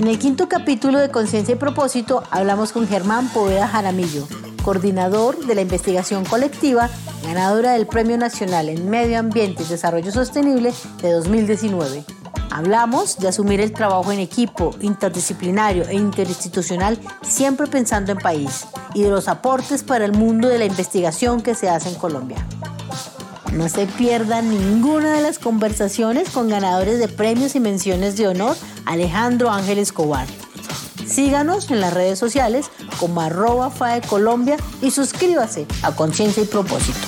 En el quinto capítulo de Conciencia y Propósito hablamos con Germán Poveda Jaramillo, coordinador de la investigación colectiva, ganadora del Premio Nacional en Medio Ambiente y Desarrollo Sostenible de 2019. Hablamos de asumir el trabajo en equipo, interdisciplinario e interinstitucional, siempre pensando en país, y de los aportes para el mundo de la investigación que se hace en Colombia. No se pierdan ninguna de las conversaciones con ganadores de premios y menciones de honor Alejandro Ángel Escobar. Síganos en las redes sociales como arroba FAE Colombia y suscríbase a Conciencia y Propósito.